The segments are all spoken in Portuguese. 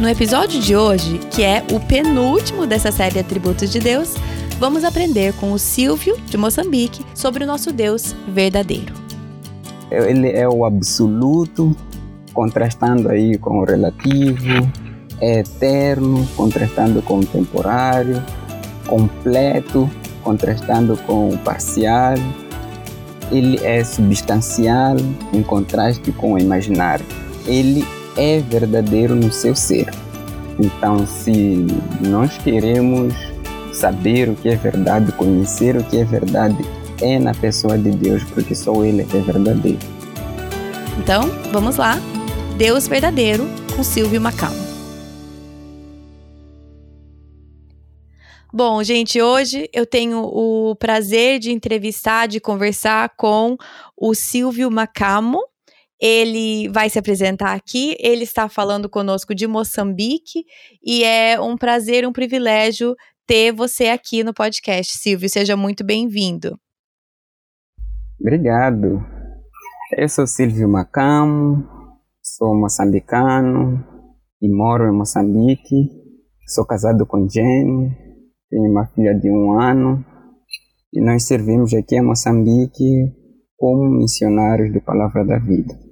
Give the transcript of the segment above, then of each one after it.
No episódio de hoje, que é o penúltimo dessa série Atributos de Deus, vamos aprender com o Silvio, de Moçambique, sobre o nosso Deus verdadeiro. Ele é o absoluto, contrastando aí com o relativo, é eterno, contrastando com o temporário, completo, contrastando com o parcial. Ele é substancial, em contraste com o imaginário. Ele é verdadeiro no seu ser. Então, se nós queremos saber o que é verdade, conhecer o que é verdade, é na pessoa de Deus, porque só Ele é verdadeiro. Então, vamos lá. Deus verdadeiro com Silvio Macau. Bom, gente, hoje eu tenho o prazer de entrevistar, de conversar com o Silvio Macamo. Ele vai se apresentar aqui. Ele está falando conosco de Moçambique e é um prazer, um privilégio ter você aqui no podcast. Silvio, seja muito bem-vindo. Obrigado. Eu sou Silvio Macamo, sou moçambicano e moro em Moçambique. Sou casado com Jenny, tenho uma filha de um ano e nós servimos aqui em Moçambique como missionários do Palavra da Vida.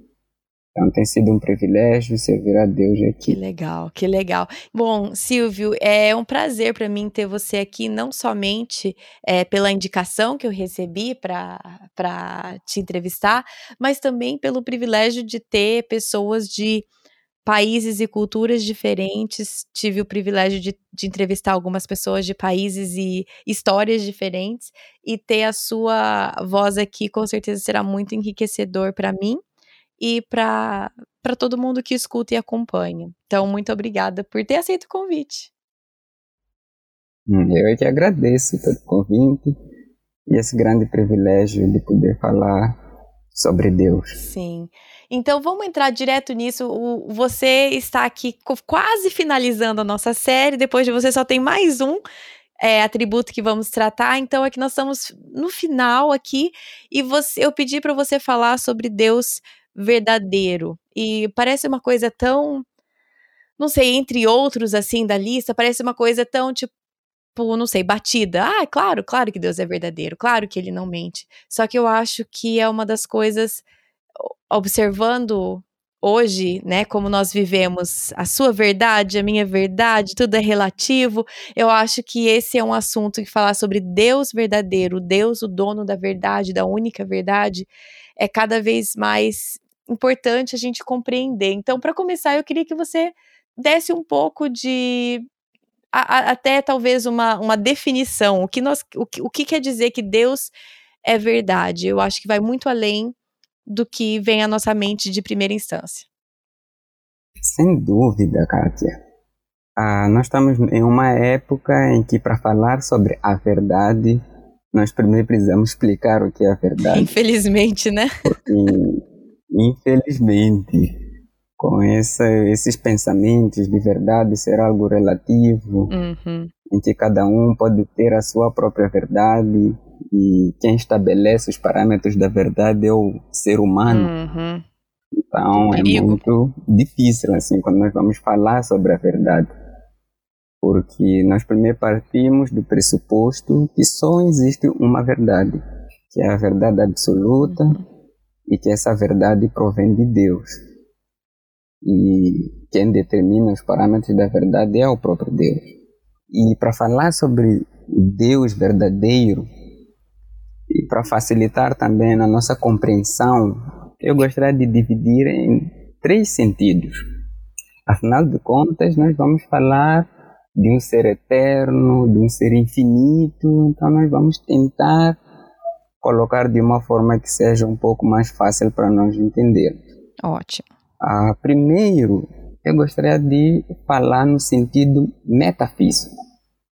Então tem sido um privilégio servir a Deus aqui. Que legal, que legal. Bom, Silvio, é um prazer para mim ter você aqui, não somente é, pela indicação que eu recebi para te entrevistar, mas também pelo privilégio de ter pessoas de países e culturas diferentes. Tive o privilégio de, de, entrevistar algumas pessoas de países e histórias diferentes, e ter a sua voz aqui com certeza será muito enriquecedor para mim e para todo mundo que escuta e acompanha. Então, muito obrigada por ter aceito o convite. Eu é que agradeço pelo convite e esse grande privilégio de poder falar sobre Deus. Sim. Então vamos entrar direto nisso. O, você está aqui quase finalizando a nossa série. Depois de você só tem mais um é, atributo que vamos tratar. Então aqui nós estamos no final aqui e você, eu pedi para você falar sobre Deus verdadeiro. E parece uma coisa tão, não sei, entre outros assim da lista, parece uma coisa tão tipo, não sei, batida. Ah, claro, claro que Deus é verdadeiro, claro que ele não mente. Só que eu acho que é uma das coisas observando hoje, né, como nós vivemos, a sua verdade, a minha verdade, tudo é relativo. Eu acho que esse é um assunto que falar sobre Deus verdadeiro, Deus, o dono da verdade, da única verdade, é cada vez mais importante a gente compreender. Então, para começar, eu queria que você desse um pouco de a, a, até talvez uma, uma definição. O que, nós, o, que, o que quer dizer que Deus é verdade? Eu acho que vai muito além do que vem à nossa mente de primeira instância. Sem dúvida, Kátia. Ah, nós estamos em uma época em que, para falar sobre a verdade, nós primeiro precisamos explicar o que é a verdade. Infelizmente, né? Porque Infelizmente, com essa, esses pensamentos de verdade ser algo relativo, uhum. em que cada um pode ter a sua própria verdade e quem estabelece os parâmetros da verdade é o ser humano. Uhum. Então é muito difícil assim quando nós vamos falar sobre a verdade, porque nós primeiro partimos do pressuposto que só existe uma verdade, que é a verdade absoluta uhum. E que essa verdade provém de Deus. E quem determina os parâmetros da verdade é o próprio Deus. E para falar sobre o Deus verdadeiro, e para facilitar também a nossa compreensão, eu gostaria de dividir em três sentidos. Afinal de contas, nós vamos falar de um ser eterno, de um ser infinito, então nós vamos tentar colocar de uma forma que seja um pouco mais fácil para nós entendermos. Ótimo. Ah, primeiro, eu gostaria de falar no sentido metafísico.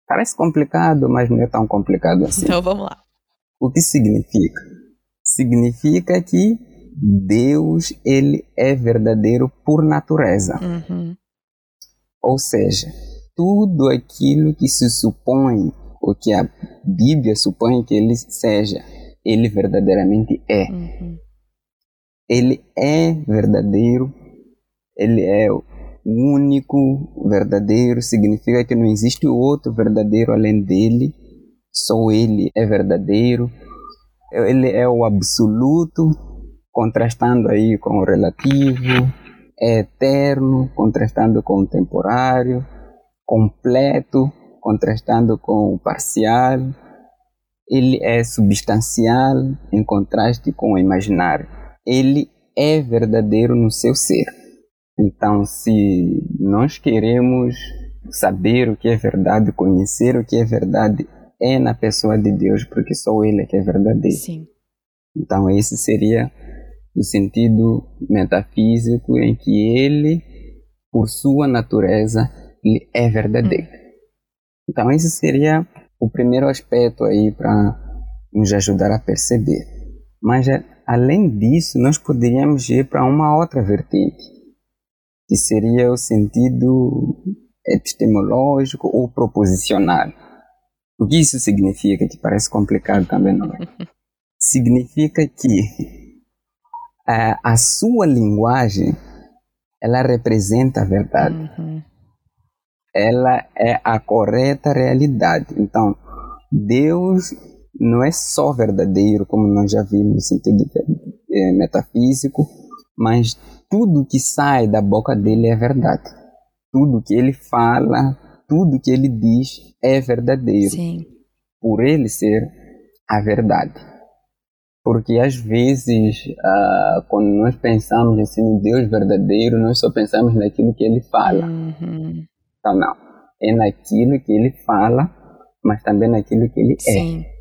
Parece complicado, mas não é tão complicado assim. Então vamos lá. O que significa? Significa que Deus ele é verdadeiro por natureza. Uhum. Ou seja, tudo aquilo que se supõe, ou que a Bíblia supõe que ele seja, ele verdadeiramente é. Uhum. Ele é verdadeiro, ele é o único verdadeiro, significa que não existe outro verdadeiro além dele só ele é verdadeiro, ele é o absoluto, contrastando aí com o relativo, é eterno, contrastando com o temporário, completo, contrastando com o parcial, ele é substancial em contraste com o imaginário. Ele é verdadeiro no seu ser. Então, se nós queremos saber o que é verdade, conhecer o que é verdade, é na pessoa de Deus, porque só Ele é que é verdadeiro. Sim. Então, esse seria o sentido metafísico em que Ele, por sua natureza, ele é verdadeiro. Hum. Então, esse seria o primeiro aspecto aí para nos ajudar a perceber. Mas, além disso, nós poderíamos ir para uma outra vertente, que seria o sentido epistemológico ou proposicional. O que isso significa? Que parece complicado também, não é? significa que a, a sua linguagem ela representa a verdade. Uhum. Ela é a correta realidade. Então, Deus não é só verdadeiro, como nós já vimos no sentido é, metafísico, mas tudo que sai da boca dele é verdade. Tudo que ele fala tudo que ele diz é verdadeiro. Sim. Por ele ser a verdade. Porque às vezes, uh, quando nós pensamos assim, no Deus verdadeiro, nós só pensamos naquilo que ele fala. Uhum. Não. É naquilo que ele fala, mas também naquilo que ele é. Sim. é.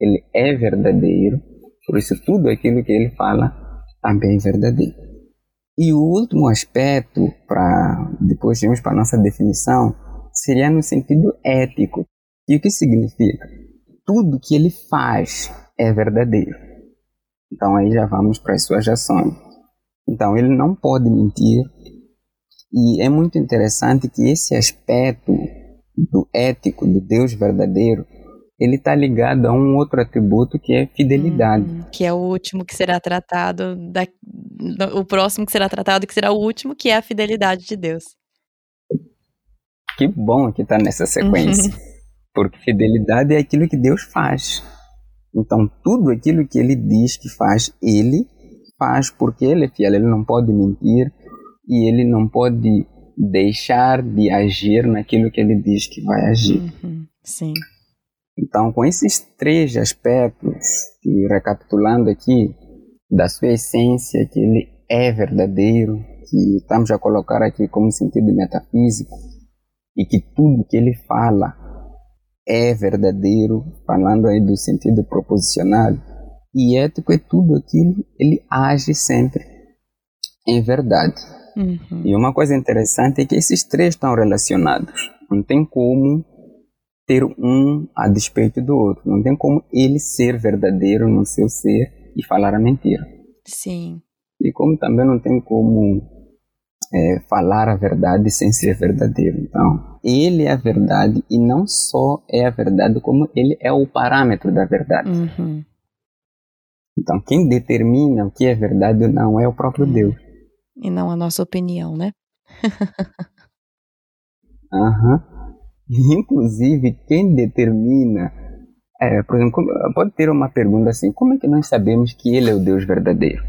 Ele é verdadeiro, por isso tudo aquilo que ele fala também é verdadeiro. E o último aspecto, para depois irmos para a nossa definição, seria no sentido ético. E o que significa? Tudo que ele faz é verdadeiro. Então aí já vamos para as suas ações. Então ele não pode mentir. E é muito interessante que esse aspecto do ético, do Deus verdadeiro, ele está ligado a um outro atributo que é fidelidade. Hum, que é o último que será tratado, da, o próximo que será tratado, que será o último, que é a fidelidade de Deus. Que bom que está nessa sequência. Uhum. Porque fidelidade é aquilo que Deus faz. Então, tudo aquilo que ele diz que faz, ele faz porque ele é fiel. Ele não pode mentir e ele não pode deixar de agir naquilo que ele diz que vai agir. Uhum. Sim. Então, com esses três aspectos, e recapitulando aqui, da sua essência, que ele é verdadeiro, que estamos a colocar aqui como sentido metafísico, e que tudo que ele fala é verdadeiro, falando aí do sentido proposicional, e ético é tudo aquilo, ele age sempre em verdade. Uhum. E uma coisa interessante é que esses três estão relacionados. Não tem como ter um a despeito do outro. Não tem como ele ser verdadeiro no seu ser e falar a mentira. Sim. E como também não tem como é, falar a verdade sem ser verdadeiro. Então, ele é a verdade e não só é a verdade, como ele é o parâmetro da verdade. Uhum. Então, quem determina o que é verdade ou não é o próprio uhum. Deus. E não a nossa opinião, né? Aham. uhum. Inclusive, quem determina. É, por exemplo, pode ter uma pergunta assim: como é que nós sabemos que ele é o Deus verdadeiro?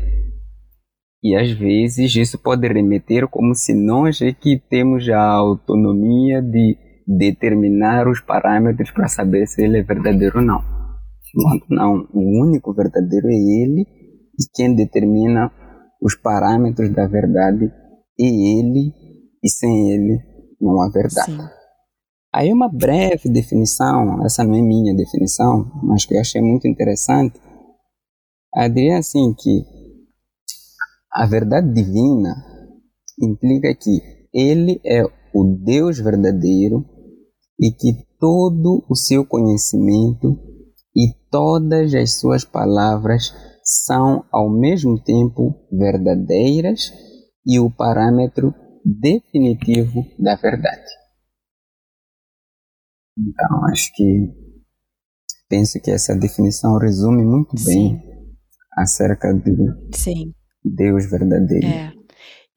E às vezes isso pode remeter como se nós é que temos a autonomia de determinar os parâmetros para saber se ele é verdadeiro ou não. Não, o único verdadeiro é ele e quem determina os parâmetros da verdade é ele e sem ele não há verdade. Sim. Aí uma breve definição, essa não é minha definição, mas que eu achei muito interessante, a diria assim que a verdade divina implica que ele é o Deus verdadeiro e que todo o seu conhecimento e todas as suas palavras são ao mesmo tempo verdadeiras e o parâmetro definitivo da verdade. Então, acho que penso que essa definição resume muito bem Sim. acerca de Sim. Deus verdadeiro. É.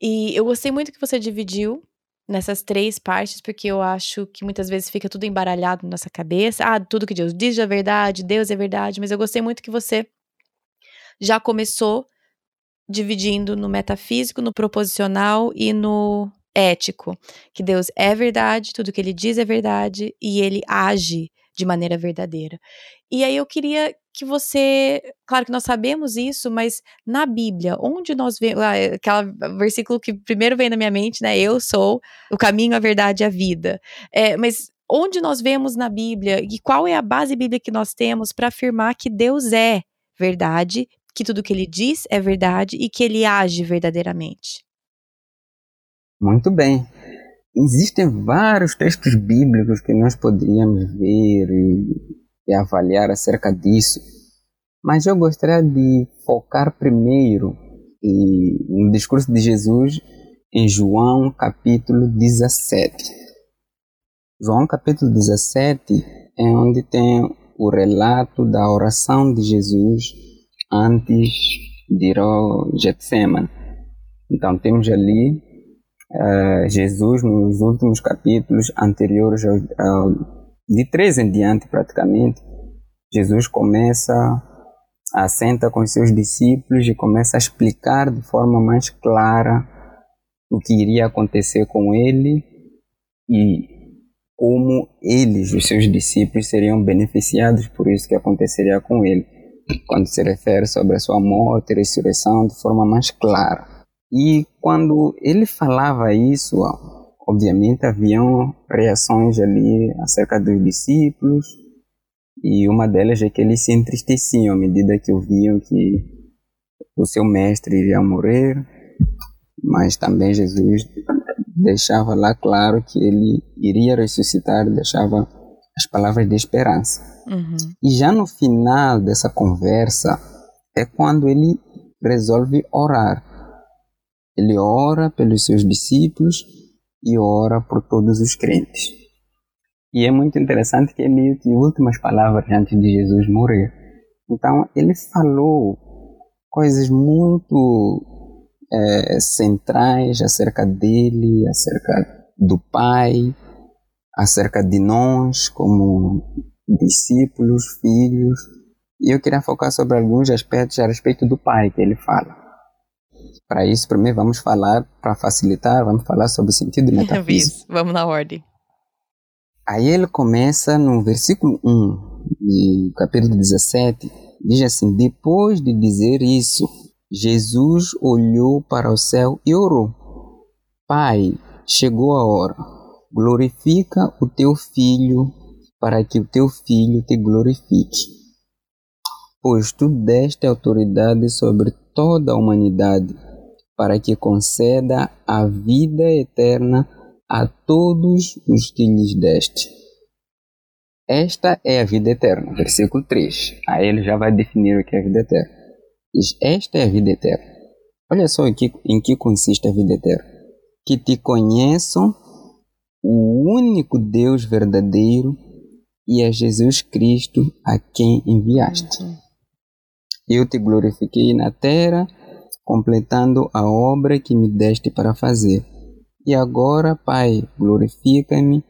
E eu gostei muito que você dividiu nessas três partes, porque eu acho que muitas vezes fica tudo embaralhado na nossa cabeça. Ah, tudo que Deus diz é verdade, Deus é verdade, mas eu gostei muito que você já começou dividindo no metafísico, no proposicional e no ético, que Deus é verdade, tudo que ele diz é verdade e ele age de maneira verdadeira. E aí eu queria que você, claro que nós sabemos isso, mas na Bíblia, onde nós vemos, ah, aquele versículo que primeiro vem na minha mente, né? Eu sou o caminho, a verdade e a vida. É, mas onde nós vemos na Bíblia e qual é a base bíblica que nós temos para afirmar que Deus é verdade, que tudo que ele diz é verdade e que ele age verdadeiramente? Muito bem. Existem vários textos bíblicos que nós poderíamos ver e, e avaliar acerca disso, mas eu gostaria de focar primeiro e, no discurso de Jesus em João capítulo 17. João capítulo 17 é onde tem o relato da oração de Jesus antes de ir ao Getsemane. Então temos ali uh, Jesus nos últimos capítulos anteriores ao, ao, de três em diante praticamente Jesus começa a com seus discípulos e começa a explicar de forma mais clara o que iria acontecer com ele e como eles, os seus discípulos, seriam beneficiados por isso que aconteceria com ele, quando se refere sobre a sua morte e ressurreição de forma mais clara. E quando ele falava isso, obviamente haviam reações ali acerca dos discípulos, e uma delas é que eles se entristeciam à medida que ouviam que o seu mestre iria morrer, mas também Jesus deixava lá claro que ele iria ressuscitar, deixava as palavras de esperança. Uhum. E já no final dessa conversa é quando ele resolve orar. Ele ora pelos seus discípulos e ora por todos os crentes. E é muito interessante que é meio que últimas palavras antes de Jesus morrer. Então, ele falou coisas muito é, centrais acerca dele, acerca do Pai, acerca de nós como discípulos, filhos. E eu queria focar sobre alguns aspectos a respeito do Pai que ele fala. Para isso, primeiro vamos falar, para facilitar, vamos falar sobre o sentido metafísico. vamos na ordem. Aí ele começa no versículo 1 de capítulo 17, diz assim: Depois de dizer isso, Jesus olhou para o céu e orou: Pai, chegou a hora, glorifica o teu filho, para que o teu filho te glorifique. Pois tu deste autoridade sobre toda a humanidade para que conceda a vida eterna a todos os que lhes deste. Esta é a vida eterna. Versículo 3. Aí ele já vai definir o que é a vida eterna. Diz: Esta é a vida eterna. Olha só em que, em que consiste a vida eterna. que te conheçam o único Deus verdadeiro e a Jesus Cristo a quem enviaste. Eu te glorifiquei na terra, completando a obra que me deste para fazer. E agora, Pai, glorifica-me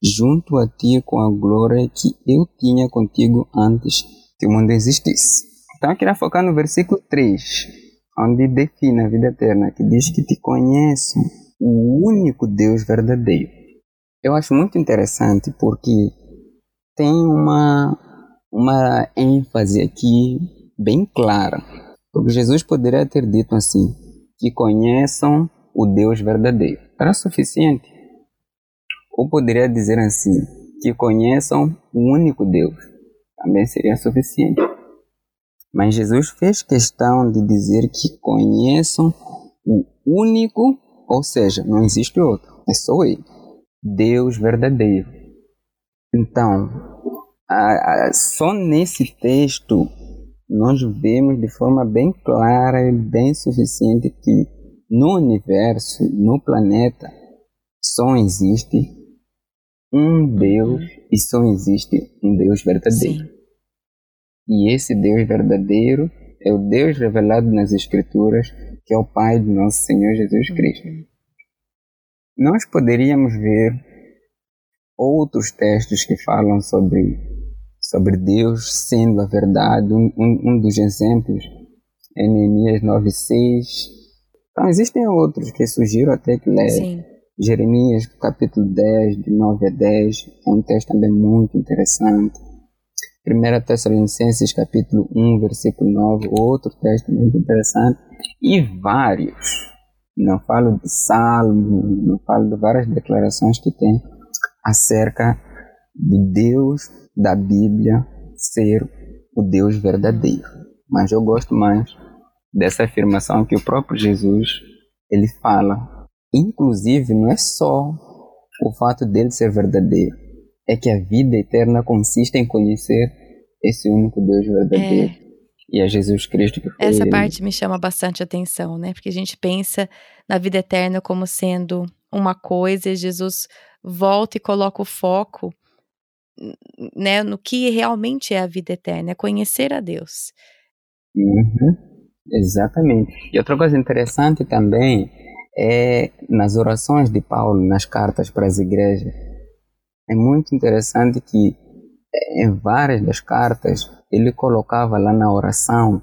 junto a ti com a glória que eu tinha contigo antes que o mundo existisse. Então, eu queria focar no versículo 3, onde define a vida eterna, que diz que te conheço, o único Deus verdadeiro. Eu acho muito interessante porque tem uma, uma ênfase aqui bem clara. Porque Jesus poderia ter dito assim: que conheçam o Deus verdadeiro. Era suficiente. Ou poderia dizer assim: que conheçam o único Deus. Também seria suficiente. Mas Jesus fez questão de dizer que conheçam o único, ou seja, não existe outro, é só Ele, Deus verdadeiro. Então, a, a, só nesse texto nós vemos de forma bem clara e bem suficiente que no universo, no planeta, só existe um Deus e só existe um Deus verdadeiro. Sim. E esse Deus verdadeiro é o Deus revelado nas Escrituras, que é o Pai do nosso Senhor Jesus Cristo. Uhum. Nós poderíamos ver outros textos que falam sobre, sobre Deus sendo a verdade. Um, um, um dos exemplos é Neemias 9,6. Então, existem outros que sugiro até que leve. Jeremias, capítulo 10, de 9 a 10, é um texto também muito interessante. 1 Tessalonicenses, capítulo 1, versículo 9, outro texto muito interessante. E vários. Não falo de salmo, não falo de várias declarações que tem acerca de Deus da Bíblia ser o Deus verdadeiro. Mas eu gosto mais dessa afirmação que o próprio Jesus ele fala. Inclusive, não é só o fato dele ser verdadeiro, é que a vida eterna consiste em conhecer esse único Deus verdadeiro. É. E a Jesus Cristo que foi Essa parte me chama bastante atenção, né? Porque a gente pensa na vida eterna como sendo uma coisa e Jesus volta e coloca o foco né, no que realmente é a vida eterna, é conhecer a Deus. Uhum, exatamente. E outra coisa interessante também é nas orações de Paulo, nas cartas para as igrejas. É muito interessante que em várias das cartas ele colocava lá na oração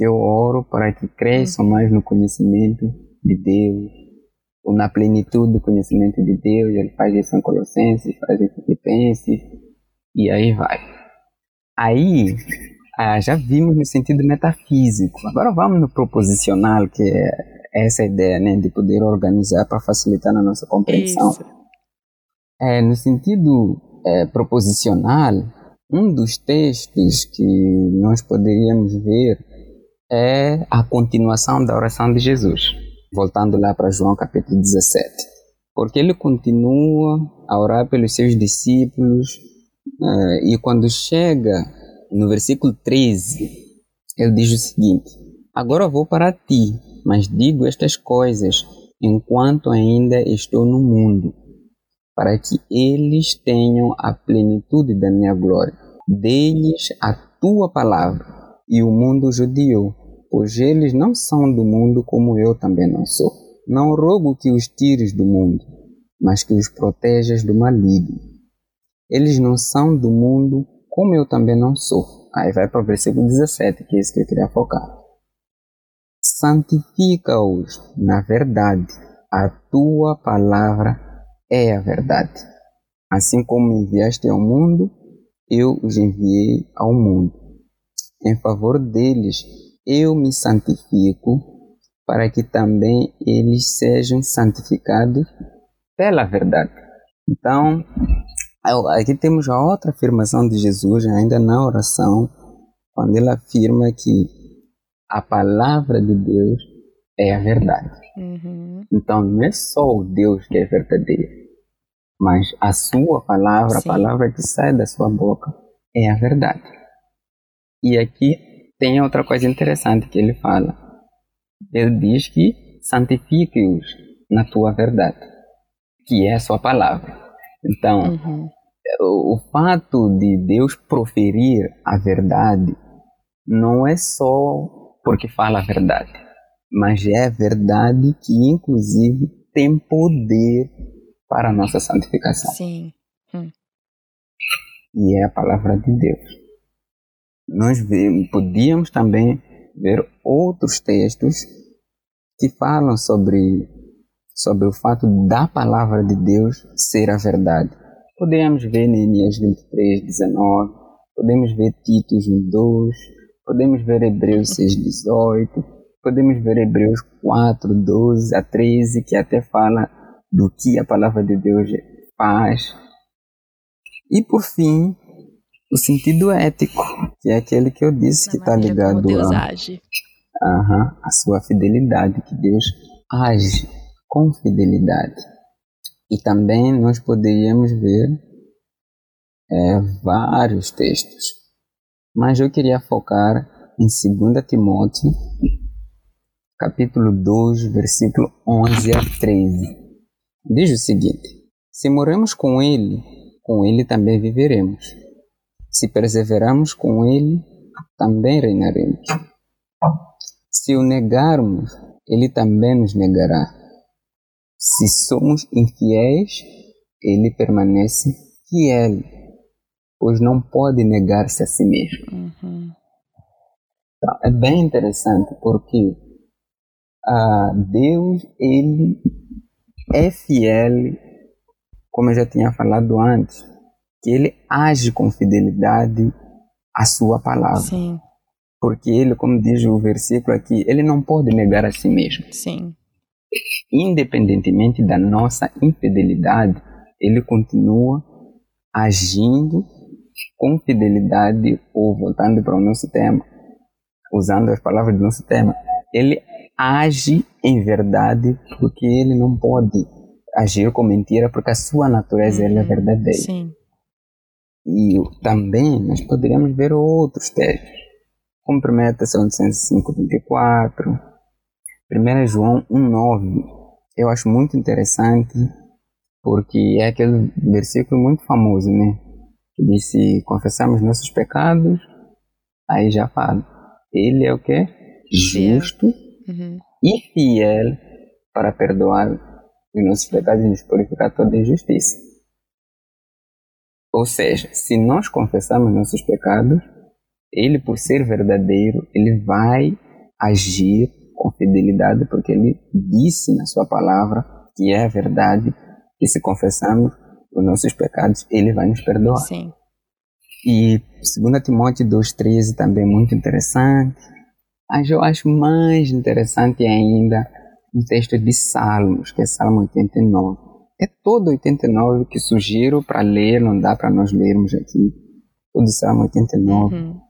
eu oro para que cresçam mais no conhecimento de Deus, ou na plenitude do conhecimento de Deus, ele faz isso em Colossenses, faz isso em Filipenses, e aí vai. Aí, ah, já vimos no sentido metafísico. Agora vamos no proposicional, que é essa ideia, né, de poder organizar para facilitar a nossa compreensão. Isso. É, no sentido é, proposicional, um dos textos que nós poderíamos ver é a continuação da oração de Jesus voltando lá para João capítulo 17. Porque ele continua a orar pelos seus discípulos uh, e quando chega no versículo 13, ele diz o seguinte: Agora vou para ti, mas digo estas coisas enquanto ainda estou no mundo, para que eles tenham a plenitude da minha glória. Dê-lhes a tua palavra. E o mundo judiou pois eles não são do mundo como eu também não sou. Não rogo que os tires do mundo, mas que os protejas do maligno. Eles não são do mundo como eu também não sou. Aí vai para o versículo 17, que é isso que eu queria focar. Santifica-os na verdade. A tua palavra é a verdade. Assim como enviaste ao mundo, eu os enviei ao mundo. Em favor deles, eu me santifico para que também eles sejam santificados pela verdade. Então, aqui temos a outra afirmação de Jesus, ainda na oração, quando ele afirma que a palavra de Deus é a verdade. Uhum. Então, não é só o Deus que é verdadeiro, mas a sua palavra, Sim. a palavra que sai da sua boca, é a verdade. E aqui tem outra coisa interessante que ele fala. Ele diz que santifique-os na tua verdade, que é a sua palavra. Então, uhum. o, o fato de Deus proferir a verdade não é só porque fala a verdade, mas é a verdade que, inclusive, tem poder para a nossa santificação. Sim. Hum. E é a palavra de Deus. Nós podíamos também ver outros textos que falam sobre, sobre o fato da palavra de Deus ser a verdade. Podemos ver Neemias 23, 19, podemos ver Titos 1, 2, podemos ver Hebreus 6, 18, podemos ver Hebreus 4, 12 a 13, que até fala do que a palavra de Deus faz. E por fim, o sentido ético, que é aquele que eu disse que está ligado Deus a, age. A sua fidelidade, que Deus age com fidelidade. E também nós poderíamos ver é, vários textos, mas eu queria focar em 2 Timóteo, capítulo 2, versículo 11 a 13. Diz o seguinte: Se morremos com Ele, com Ele também viveremos. Se perseveramos com Ele, também reinaremos. Se o negarmos, Ele também nos negará. Se somos infiéis, Ele permanece fiel, pois não pode negar-se a si mesmo. Uhum. Então, é bem interessante porque ah, Deus, Ele é fiel, como eu já tinha falado antes, que ele age com fidelidade à sua palavra. Sim. Porque ele, como diz o versículo aqui, ele não pode negar a si mesmo. Sim. Independentemente da nossa infidelidade, ele continua agindo com fidelidade, ou voltando para o nosso tema, usando as palavras do nosso tema, ele age em verdade porque ele não pode agir com mentira porque a sua natureza uhum, é verdadeira. Sim. E também nós poderíamos ver outros textos, como 1 Tessalonicenses 5,24, 1 João 1,9. Eu acho muito interessante porque é aquele versículo muito famoso, né? Que diz: se confessarmos nossos pecados, aí já fala. Ele é o que? Justo uhum. e fiel para perdoar os nossos pecados e nos purificar toda injustiça. Ou seja, se nós confessarmos nossos pecados, ele, por ser verdadeiro, ele vai agir com fidelidade, porque ele disse na sua palavra que é a verdade, que se confessarmos os nossos pecados, ele vai nos perdoar. Sim. E 2 Timóteo 2,13 também é muito interessante. Mas eu acho mais interessante ainda um texto de Salmos, que é Salmo 89. É todo 89 que sugiro para ler, não dá para nós lermos aqui. Todo Salmo 89. Uhum.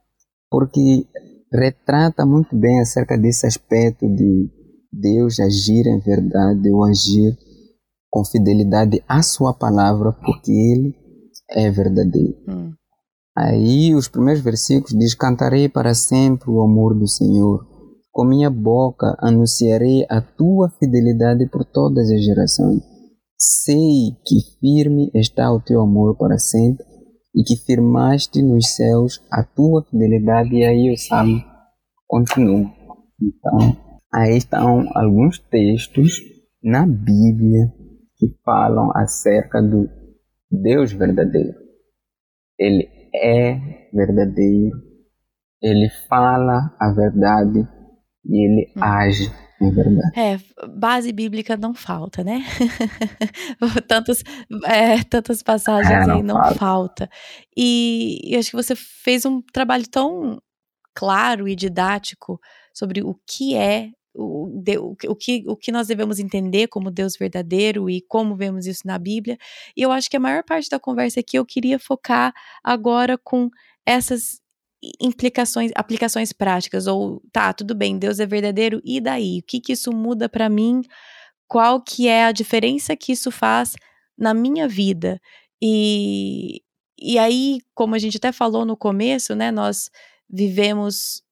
Porque retrata muito bem acerca desse aspecto de Deus agir em verdade, ou agir com fidelidade à sua palavra, porque Ele é verdadeiro. Uhum. Aí os primeiros versículos diz: Cantarei para sempre o amor do Senhor. Com minha boca anunciarei a tua fidelidade por todas as gerações. Sei que firme está o teu amor para sempre e que firmaste nos céus a tua fidelidade. E aí o salmo continua. Então, aí estão alguns textos na Bíblia que falam acerca do Deus verdadeiro. Ele é verdadeiro, ele fala a verdade e ele hum. age é verdade. É, base bíblica não falta, né? Tantos, é, tantas passagens é, não aí não falta. falta. E eu acho que você fez um trabalho tão claro e didático sobre o que é o, o, que, o que nós devemos entender como Deus verdadeiro e como vemos isso na Bíblia. E eu acho que a maior parte da conversa aqui eu queria focar agora com essas implicações, aplicações práticas ou tá, tudo bem, Deus é verdadeiro e daí? O que que isso muda para mim? Qual que é a diferença que isso faz na minha vida? E e aí, como a gente até falou no começo, né, nós vivemos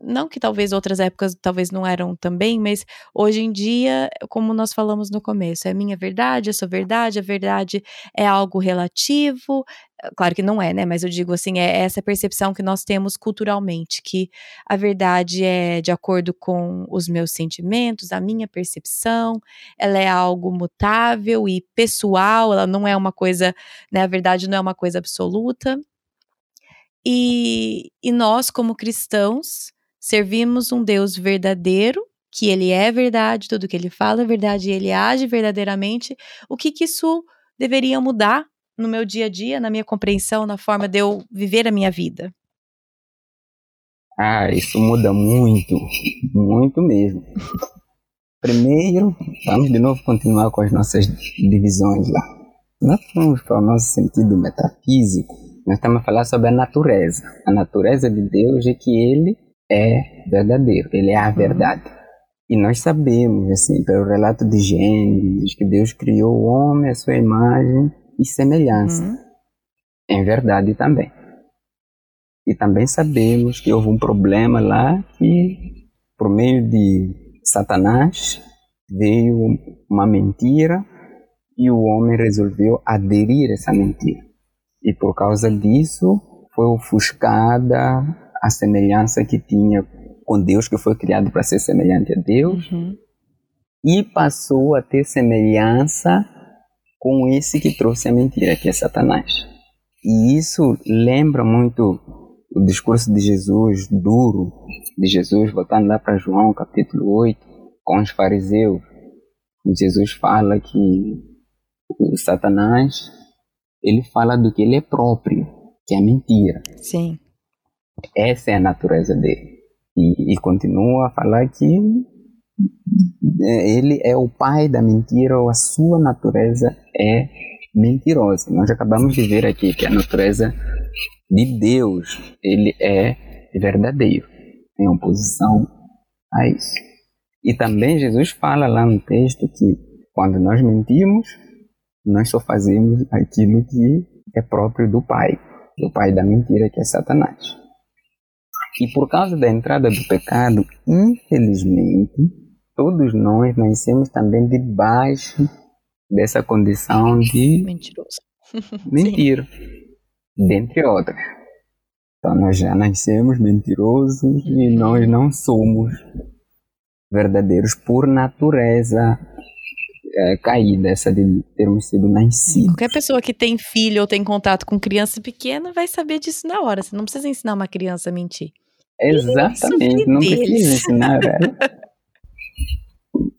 não que talvez outras épocas talvez não eram também, mas hoje em dia, como nós falamos no começo, é minha verdade, é sua verdade, a verdade é algo relativo. Claro que não é, né? Mas eu digo assim, é essa percepção que nós temos culturalmente, que a verdade é de acordo com os meus sentimentos, a minha percepção, ela é algo mutável e pessoal, ela não é uma coisa, né? A verdade não é uma coisa absoluta. E, e nós, como cristãos, servimos um Deus verdadeiro, que ele é verdade, tudo que ele fala é verdade ele age verdadeiramente. O que, que isso deveria mudar no meu dia a dia, na minha compreensão, na forma de eu viver a minha vida? Ah, isso muda muito, muito mesmo. Primeiro, vamos de novo continuar com as nossas divisões lá. Nós vamos para o nosso sentido metafísico nós estamos a falar sobre a natureza. A natureza de Deus é que Ele é verdadeiro, Ele é a uhum. verdade. E nós sabemos, assim, pelo relato de Gênesis, que Deus criou o homem à sua imagem e semelhança. Uhum. Em verdade também. E também sabemos que houve um problema lá que, por meio de Satanás, veio uma mentira e o homem resolveu aderir a essa mentira. E por causa disso foi ofuscada a semelhança que tinha com Deus, que foi criado para ser semelhante a Deus, uhum. e passou a ter semelhança com esse que trouxe a mentira, que é Satanás. E isso lembra muito o discurso de Jesus, duro, de Jesus, voltando lá para João, capítulo 8, com os fariseus. Jesus fala que o Satanás ele fala do que ele é próprio, que é mentira. Sim. Essa é a natureza dele. E, e continua a falar que é, ele é o pai da mentira ou a sua natureza é mentirosa. Nós acabamos de ver aqui que a natureza de Deus, ele é verdadeiro, em oposição a isso. E também Jesus fala lá no texto que quando nós mentimos, nós só fazemos aquilo que é próprio do pai, do pai da mentira, que é Satanás. E por causa da entrada do pecado, infelizmente, todos nós nascemos também debaixo dessa condição de mentiroso. Mentira, dentre outras. Então nós já nascemos mentirosos e nós não somos verdadeiros por natureza é, caída, essa de termos sido nascidos. Qualquer pessoa que tem filho ou tem contato com criança pequena vai saber disso na hora. Você não precisa ensinar uma criança a mentir. Exatamente, não precisa ensinar.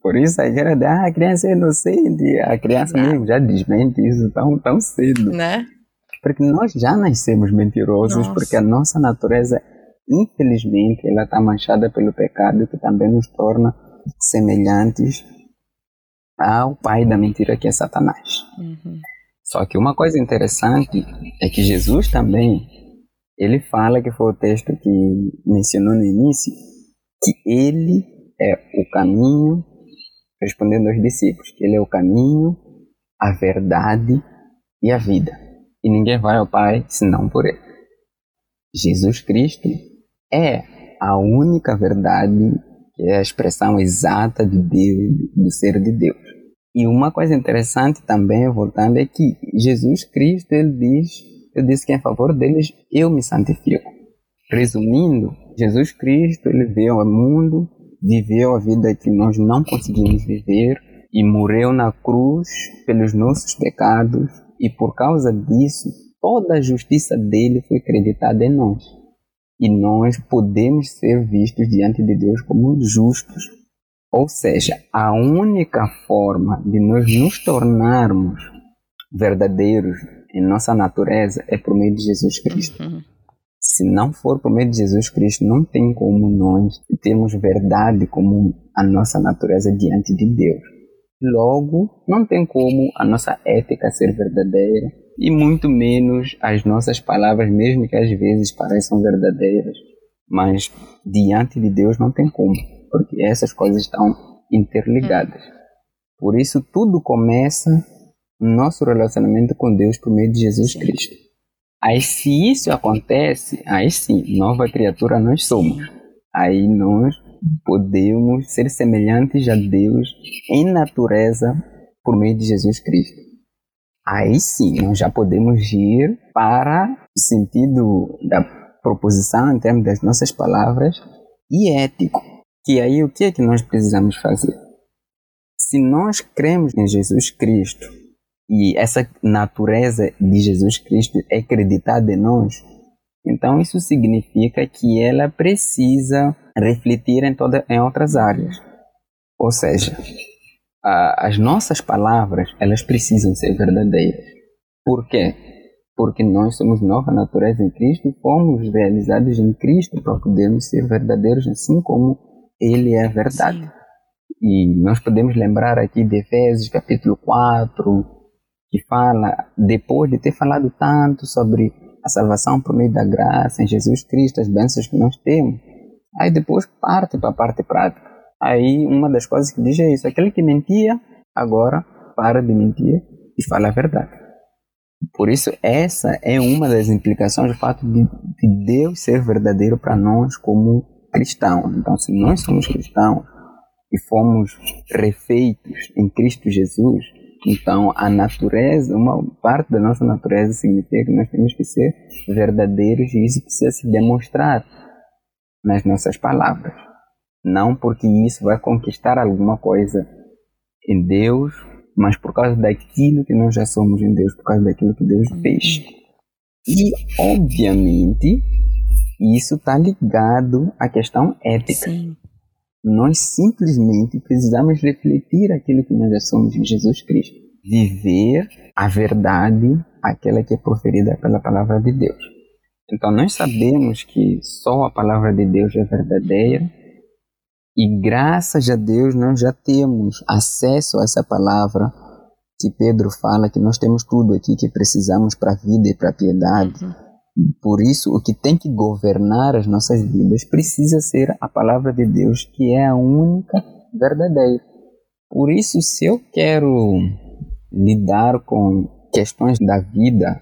Por isso a gente ah, a criança é inocente, a criança não. mesmo já desmente isso tão, tão cedo. Né? Porque nós já nascemos mentirosos, nossa. porque a nossa natureza, infelizmente, ela está manchada pelo pecado que também nos torna semelhantes ao pai da mentira que é Satanás. Uhum. Só que uma coisa interessante é que Jesus também, ele fala que foi o texto que mencionou no início, que ele é o caminho, respondendo aos discípulos, que ele é o caminho, a verdade e a vida. E ninguém vai ao Pai senão por ele. Jesus Cristo é a única verdade que é a expressão exata de Deus, do ser de Deus. E uma coisa interessante também, voltando, é que Jesus Cristo, ele diz, eu disse que em favor deles eu me santifico. Resumindo, Jesus Cristo, ele veio ao mundo, viveu a vida que nós não conseguimos viver e morreu na cruz pelos nossos pecados e por causa disso, toda a justiça dele foi acreditada em nós e nós podemos ser vistos diante de Deus como justos. Ou seja, a única forma de nós nos tornarmos verdadeiros em nossa natureza é por meio de Jesus Cristo. Uhum. Se não for por meio de Jesus Cristo, não tem como nós termos verdade como a nossa natureza diante de Deus. Logo, não tem como a nossa ética ser verdadeira, e muito menos as nossas palavras, mesmo que às vezes pareçam verdadeiras, mas diante de Deus não tem como, porque essas coisas estão interligadas. Por isso, tudo começa nosso relacionamento com Deus por meio de Jesus Cristo. Aí, se isso acontece, aí sim, nova criatura nós somos. aí nós podemos ser semelhantes a Deus em natureza por meio de Jesus Cristo. Aí sim, nós já podemos ir para o sentido da proposição em termos das nossas palavras e ético. Que aí o que é que nós precisamos fazer? Se nós cremos em Jesus Cristo e essa natureza de Jesus Cristo é acreditada em nós, então isso significa que ela precisa refletir em, toda, em outras áreas. Ou seja, a, as nossas palavras elas precisam ser verdadeiras. Por quê? Porque nós somos nova natureza em Cristo e fomos realizados em Cristo para podermos ser verdadeiros assim como Ele é a verdade. Sim. E nós podemos lembrar aqui de Efésios capítulo 4, que fala, depois de ter falado tanto sobre a salvação por meio da graça em Jesus Cristo, as bênçãos que nós temos, aí depois parte para a parte prática. Aí uma das coisas que diz é isso: aquele que mentia, agora para de mentir e fala a verdade. Por isso, essa é uma das implicações do fato de, de Deus ser verdadeiro para nós como cristãos. Então, se nós somos cristãos e fomos refeitos em Cristo Jesus, então, a natureza, uma parte da nossa natureza significa que nós temos que ser verdadeiros e isso precisa se demonstrar nas nossas palavras. Não porque isso vai conquistar alguma coisa em Deus, mas por causa daquilo que nós já somos em Deus, por causa daquilo que Deus fez. E, obviamente, isso está ligado à questão ética. Sim. Nós simplesmente precisamos refletir aquilo que nós já somos em Jesus Cristo. Viver a verdade, aquela que é proferida pela palavra de Deus. Então nós sabemos que só a palavra de Deus é verdadeira e graças a Deus nós já temos acesso a essa palavra que Pedro fala que nós temos tudo aqui que precisamos para a vida e para a piedade. Por isso, o que tem que governar as nossas vidas precisa ser a palavra de Deus, que é a única verdadeira. Por isso, se eu quero lidar com questões da vida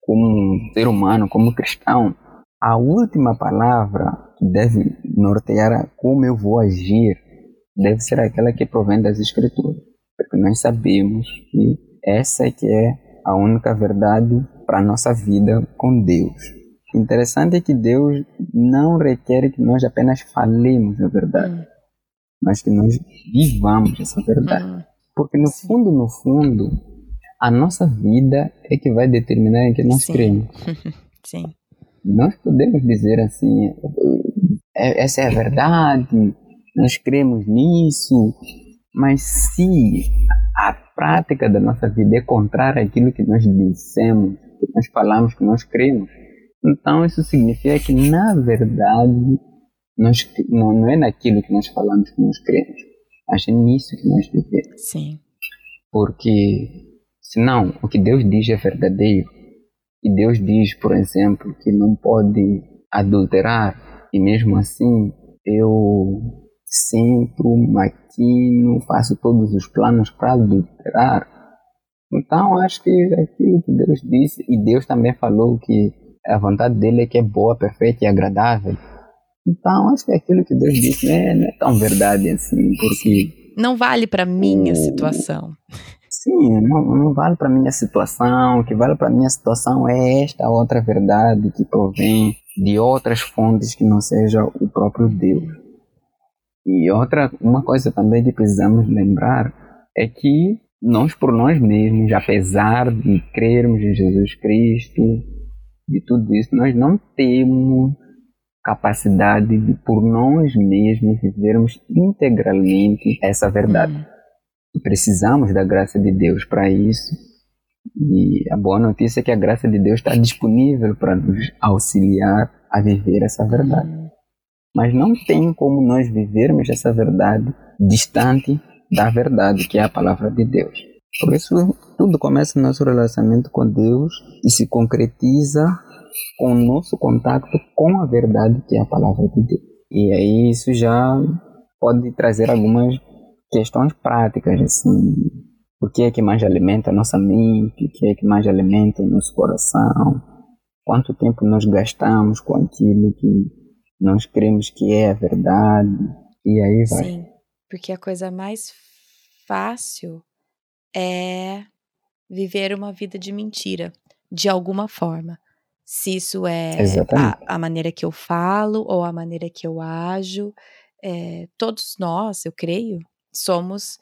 como ser humano, como cristão, a última palavra que deve nortear como eu vou agir deve ser aquela que provém das Escrituras. Porque nós sabemos que essa é que é a única verdade para a nossa vida com Deus. Interessante é que Deus não requer que nós apenas falemos a verdade, hum. mas que nós vivamos essa verdade. Hum. Porque no Sim. fundo, no fundo, a nossa vida é que vai determinar em que nós Sim. cremos. Sim. Nós podemos dizer assim, é, essa é a verdade, nós cremos nisso, mas se a prática da nossa vida é contrária àquilo que nós dissemos, que nós falamos, que nós cremos. Então isso significa que na verdade nós, não, não é naquilo que nós falamos que nós cremos, mas é nisso que nós vivemos. Sim. Porque senão o que Deus diz é verdadeiro. E Deus diz, por exemplo, que não pode adulterar, e mesmo assim eu sinto, maquino, faço todos os planos para adulterar então, acho que é aquilo que Deus disse, e Deus também falou que a vontade dele é que é boa, perfeita e agradável. Então, acho que é aquilo que Deus disse não é, não é tão verdade assim, porque. Não vale para minha situação. Sim, não, não vale para minha situação. O que vale para minha situação é esta outra verdade que provém de outras fontes que não seja o próprio Deus. E outra, uma coisa também que precisamos lembrar é que nós por nós mesmos, apesar de crermos em Jesus Cristo, de tudo isso, nós não temos capacidade de por nós mesmos vivermos integralmente essa verdade. Precisamos da graça de Deus para isso. E a boa notícia é que a graça de Deus está disponível para nos auxiliar a viver essa verdade. Hum. Mas não tem como nós vivermos essa verdade distante da verdade, que é a palavra de Deus. Por isso, tudo começa no nosso relacionamento com Deus e se concretiza com o nosso contato com a verdade, que é a palavra de Deus. E aí isso já pode trazer algumas questões práticas, assim, o que é que mais alimenta a nossa mente, o que é que mais alimenta o nosso coração, quanto tempo nós gastamos com aquilo que nós cremos que é a verdade, e aí vai. Sim, porque a coisa mais fácil é viver uma vida de mentira, de alguma forma. Se isso é a, a, maneira que eu falo ou a maneira que eu ajo, é, todos nós, eu creio, somos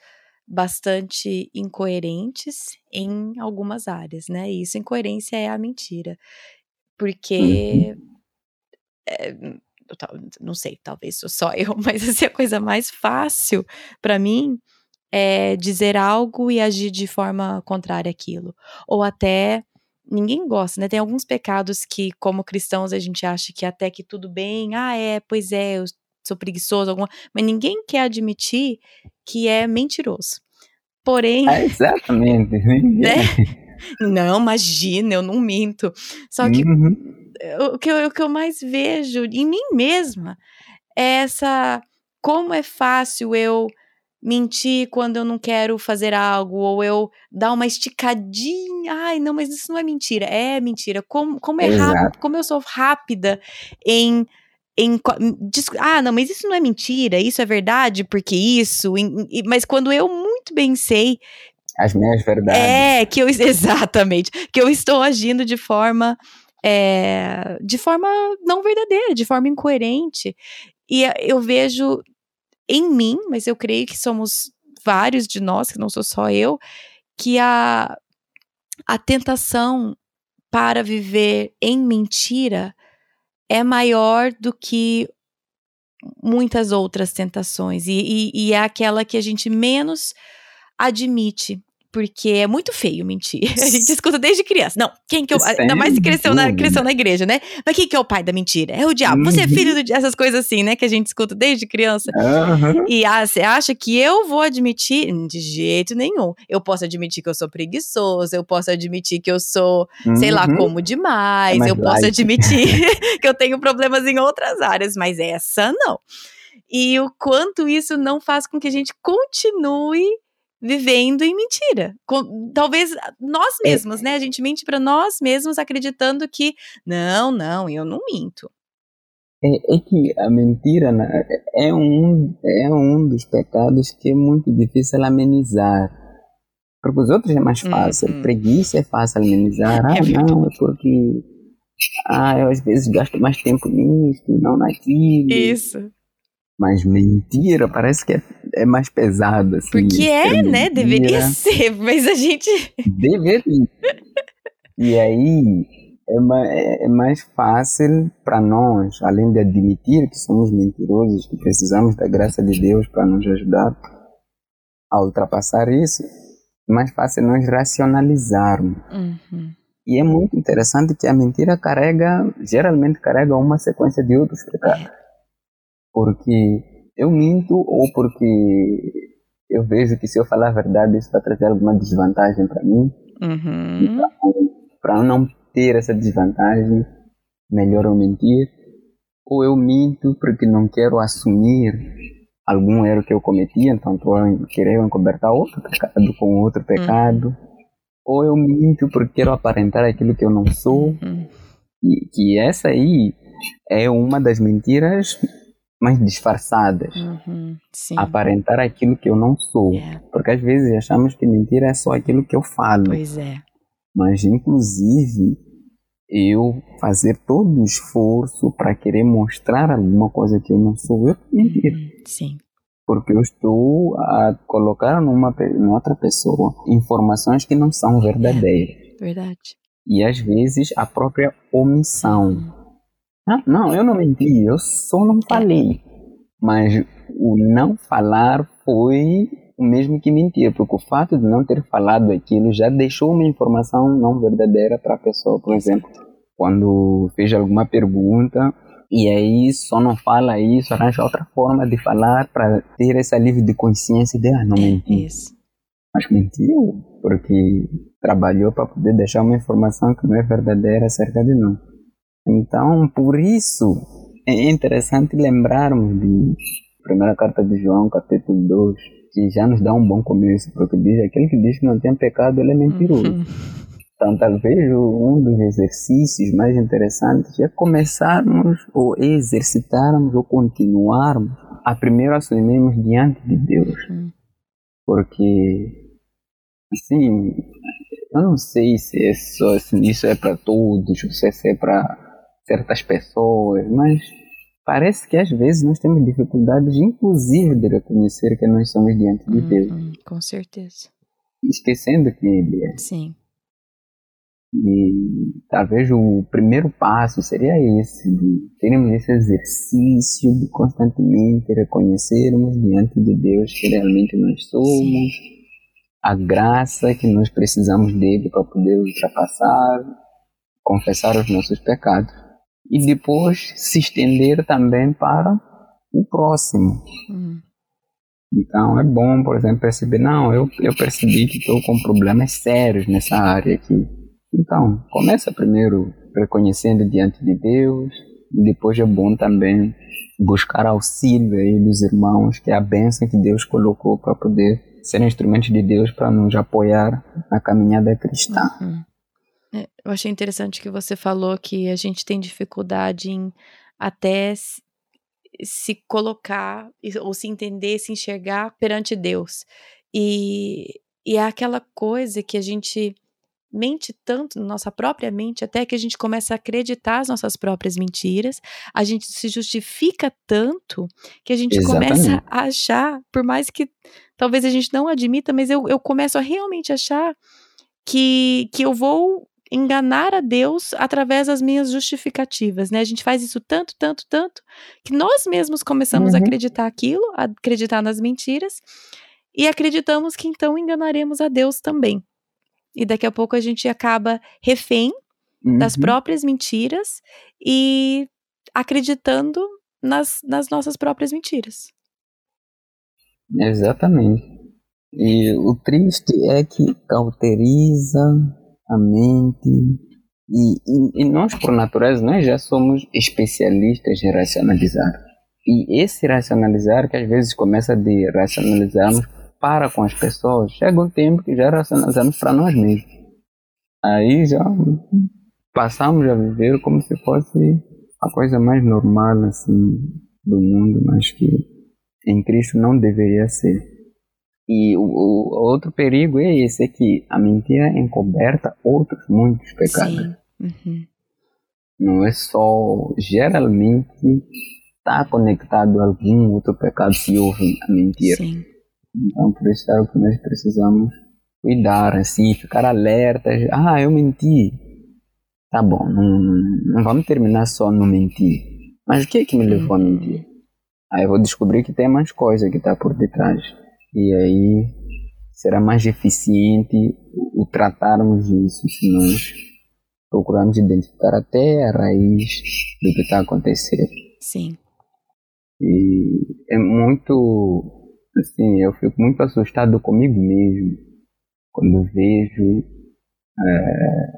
bastante incoerentes em algumas áreas, né? E isso, incoerência é a mentira. Porque. Uhum. É, não sei, talvez sou só eu, mas assim, a coisa mais fácil para mim é dizer algo e agir de forma contrária àquilo. Ou até ninguém gosta, né? Tem alguns pecados que, como cristãos, a gente acha que até que tudo bem, ah, é, pois é, eu sou preguiçoso, alguma, mas ninguém quer admitir que é mentiroso. Porém. É exatamente. Né? Não, imagina, eu não minto. Só que uhum o, que eu, o que eu mais vejo em mim mesma é essa. Como é fácil eu mentir quando eu não quero fazer algo, ou eu dar uma esticadinha. Ai, não, mas isso não é mentira. É mentira. Como, como é rápido, como eu sou rápida em. Em, ah, não, mas isso não é mentira, isso é verdade, porque isso. Em, mas quando eu muito bem sei. As minhas verdades. É, que eu. Exatamente. Que eu estou agindo de forma é, de forma não verdadeira, de forma incoerente. E eu vejo em mim, mas eu creio que somos vários de nós, que não sou só eu, que a, a tentação para viver em mentira é maior do que muitas outras tentações e, e, e, é aquela que a gente menos admite porque é muito feio mentir. A gente escuta desde criança. Não, quem que é o. Ainda mais se cresceu na, cresceu na igreja, né? Mas quem que é o pai da mentira? É o diabo. Você é uhum. filho de essas coisas assim, né? Que a gente escuta desde criança. Uhum. E ah, você acha que eu vou admitir? De jeito nenhum. Eu posso admitir que eu sou preguiçoso, eu posso admitir que eu sou, uhum. sei lá, uhum. como demais, é eu posso light. admitir que eu tenho problemas em outras áreas, mas essa não. E o quanto isso não faz com que a gente continue vivendo em mentira. Com, talvez nós é. mesmos, é. né? A gente mente para nós mesmos acreditando que não, não, eu não minto. É, é, que a mentira né, é um, é um dos pecados que é muito difícil amenizar. Porque os outros é mais fácil. Uhum. Preguiça é fácil amenizar. Ah, é não, é porque ah, eu às vezes gasto mais tempo nisso, não naquilo. Isso. Mas mentira parece que é, é mais pesado, assim. Porque é, né? Deveria ser, mas a gente. Deveria. e aí é mais, é mais fácil para nós, além de admitir que somos mentirosos, que precisamos da graça de Deus para nos ajudar a ultrapassar isso, é mais fácil nós racionalizarmos. Uhum. E é muito interessante que a mentira carrega, geralmente carrega uma sequência de outros pecados porque eu minto ou porque eu vejo que se eu falar a verdade isso vai trazer alguma desvantagem para mim. Uhum. Para não ter essa desvantagem, melhor eu mentir. Ou eu minto porque não quero assumir algum erro que eu cometi, então estou querendo encobertar outro pecado com outro pecado. Uhum. Ou eu minto porque quero aparentar aquilo que eu não sou. Uhum. E que essa aí é uma das mentiras mais disfarçadas. Uhum, aparentar aquilo que eu não sou. Yeah. Porque às vezes achamos que mentira é só aquilo que eu falo. Pois é. Mas, inclusive, eu fazer todo o esforço para querer mostrar alguma coisa que eu não sou, eu mentira. Uhum, sim. Porque eu estou a colocar numa, numa outra pessoa informações que não são verdadeiras. É, verdade. E às vezes a própria omissão. Uhum ah, não, eu não menti, eu só não falei. Mas o não falar foi o mesmo que mentir, porque o fato de não ter falado aquilo já deixou uma informação não verdadeira para a pessoa. Por exemplo, quando fez alguma pergunta e aí só não fala isso, arranja outra forma de falar para ter esse alívio de consciência de ah, não menti. Isso. Mas mentiu porque trabalhou para poder deixar uma informação que não é verdadeira acerca de não. Então, por isso, é interessante lembrarmos de primeira carta de João, capítulo 2, que já nos dá um bom começo, porque diz aquele que diz que não tem pecado, ele é mentiroso. Uhum. Então, talvez um dos exercícios mais interessantes é começarmos ou exercitarmos ou continuarmos a primeiro assumirmos diante de Deus. Uhum. Porque, assim, eu não sei se é só, se isso é para todos, ou se é para certas pessoas, mas parece que às vezes nós temos dificuldades, inclusive, de reconhecer que nós somos diante de uhum, Deus. Com certeza. Esquecendo que Ele é. Sim. E talvez o primeiro passo seria esse, de termos esse exercício de constantemente reconhecermos diante de Deus que realmente nós somos, Sim. a graça que nós precisamos dele para poder ultrapassar, confessar os nossos pecados. E depois se estender também para o próximo. Hum. Então é bom, por exemplo, perceber, não, eu, eu percebi que estou com problemas sérios nessa área aqui então, começa primeiro reconhecendo diante de Deus, e depois é bom também buscar auxílio aí dos irmãos, que é a bênção que Deus colocou para poder ser instrumento de Deus para nos apoiar na caminhada cristã. Uhum. É, eu achei interessante que você falou que a gente tem dificuldade em até se, se colocar ou se entender, se enxergar perante Deus. E, e é aquela coisa que a gente mente tanto na nossa própria mente até que a gente começa a acreditar as nossas próprias mentiras, a gente se justifica tanto que a gente Exatamente. começa a achar, por mais que talvez a gente não admita, mas eu, eu começo a realmente achar que, que eu vou enganar a Deus através das minhas justificativas, né? A gente faz isso tanto, tanto, tanto, que nós mesmos começamos uhum. a acreditar aquilo, a acreditar nas mentiras, e acreditamos que então enganaremos a Deus também e daqui a pouco a gente acaba refém uhum. das próprias mentiras e acreditando nas, nas nossas próprias mentiras. Exatamente. E o triste é que cauteriza a mente. E, e, e, nós, por natureza, nós já somos especialistas em racionalizar. E esse racionalizar, que às vezes começa de racionalizarmos para com as pessoas, chega um tempo que já racionalizamos para nós mesmos. Aí já passamos a viver como se fosse a coisa mais normal assim do mundo, mas que em Cristo não deveria ser. E o, o outro perigo é esse, é que a mentira encoberta outros muitos pecados. Uhum. Não é só, geralmente está conectado a algum outro pecado se houve a mentira. Sim. Então, por isso é o que nós precisamos cuidar, assim, ficar alerta. Ah, eu menti. Tá bom, não, não vamos terminar só no mentir. Mas o que é que me levou a mentir? Aí eu vou descobrir que tem mais coisa que está por detrás. E aí será mais eficiente o tratarmos disso se nós procurarmos identificar até a raiz do que está acontecendo. Sim. E é muito assim, eu fico muito assustado comigo mesmo quando vejo é,